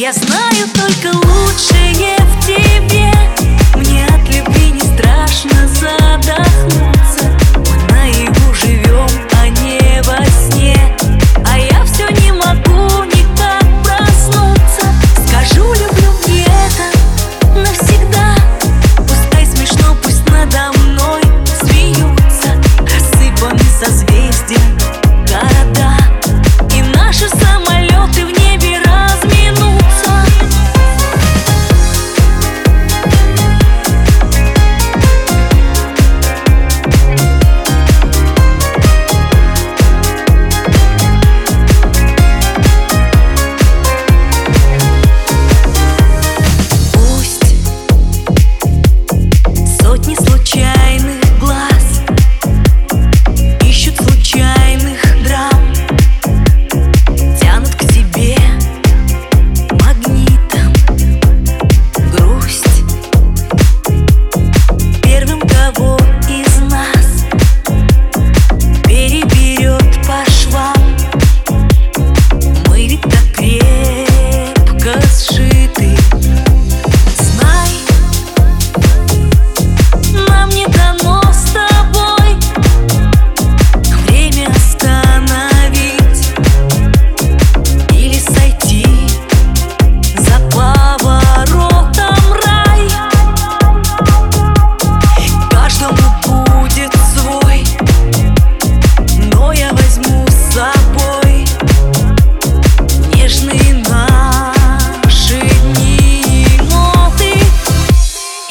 Я знаю только лучшее в тебе. Мне от любви не страшно задохнуться. Мы наяву живем, а не во сне. А я все не могу никак проснуться. Скажу, люблю мне это навсегда. Пускай смешно, пусть надо мной смеются. Рассыпаны созвездия города. И наши самолеты в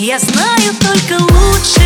я знаю только лучше.